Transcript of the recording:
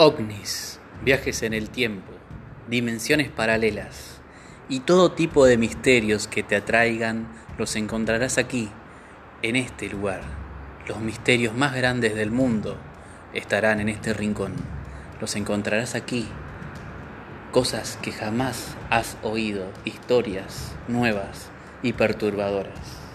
ovnis, viajes en el tiempo, dimensiones paralelas y todo tipo de misterios que te atraigan los encontrarás aquí, en este lugar. Los misterios más grandes del mundo estarán en este rincón. Los encontrarás aquí. Cosas que jamás has oído, historias nuevas y perturbadoras.